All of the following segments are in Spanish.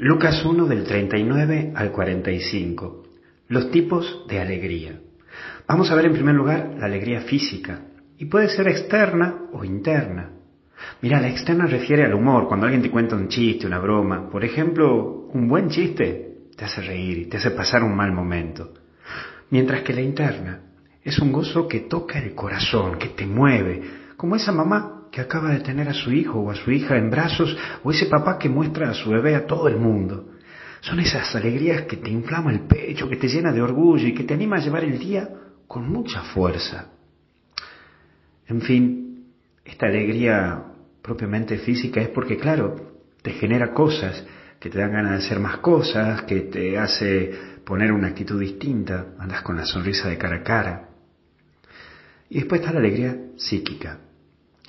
Lucas 1 del 39 al 45. Los tipos de alegría. Vamos a ver en primer lugar la alegría física. Y puede ser externa o interna. Mira, la externa refiere al humor, cuando alguien te cuenta un chiste, una broma. Por ejemplo, un buen chiste te hace reír y te hace pasar un mal momento. Mientras que la interna es un gozo que toca el corazón, que te mueve, como esa mamá que acaba de tener a su hijo o a su hija en brazos, o ese papá que muestra a su bebé a todo el mundo. Son esas alegrías que te inflama el pecho, que te llena de orgullo y que te anima a llevar el día con mucha fuerza. En fin, esta alegría propiamente física es porque, claro, te genera cosas, que te dan ganas de hacer más cosas, que te hace poner una actitud distinta, andas con la sonrisa de cara a cara. Y después está la alegría psíquica,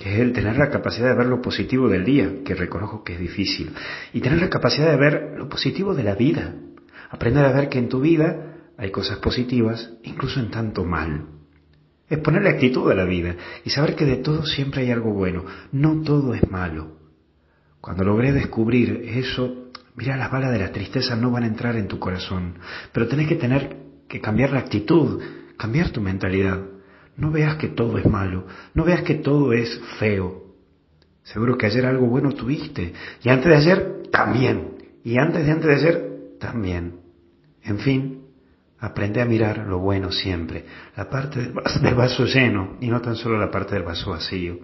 que es el tener la capacidad de ver lo positivo del día, que reconozco que es difícil, y tener la capacidad de ver lo positivo de la vida, aprender a ver que en tu vida hay cosas positivas, incluso en tanto mal. Es poner la actitud a la vida y saber que de todo siempre hay algo bueno, no todo es malo. Cuando logré descubrir eso, mira, las balas de la tristeza no van a entrar en tu corazón, pero tenés que tener que cambiar la actitud, cambiar tu mentalidad. No veas que todo es malo, no veas que todo es feo. Seguro que ayer algo bueno tuviste, y antes de ayer también, y antes de antes de ayer también. En fin, aprende a mirar lo bueno siempre, la parte del vaso lleno y no tan solo la parte del vaso vacío.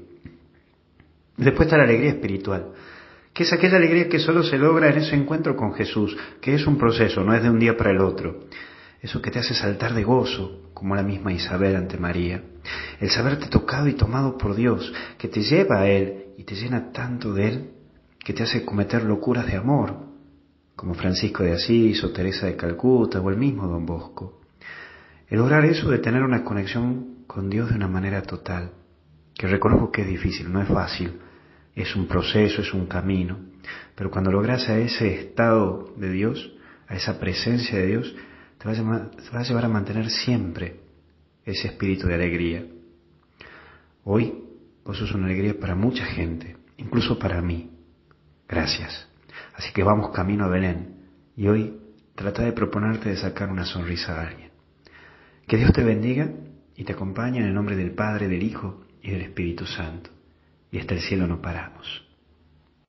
Después está la alegría espiritual, que es aquella alegría que solo se logra en ese encuentro con Jesús, que es un proceso, no es de un día para el otro eso que te hace saltar de gozo, como la misma Isabel ante María, el saberte tocado y tomado por Dios, que te lleva a Él y te llena tanto de Él, que te hace cometer locuras de amor, como Francisco de Asís o Teresa de Calcuta o el mismo Don Bosco. El lograr eso de tener una conexión con Dios de una manera total, que reconozco que es difícil, no es fácil, es un proceso, es un camino, pero cuando logras a ese estado de Dios, a esa presencia de Dios, te va, a llevar, a mantener siempre ese espíritu de alegría. Hoy vos sos una alegría para mucha gente, incluso para mí. Gracias. Así que vamos camino a Belén y hoy trata de proponerte de sacar una sonrisa a alguien. Que Dios te bendiga y te acompañe en el nombre del Padre, del Hijo y del Espíritu Santo. Y hasta el cielo no paramos.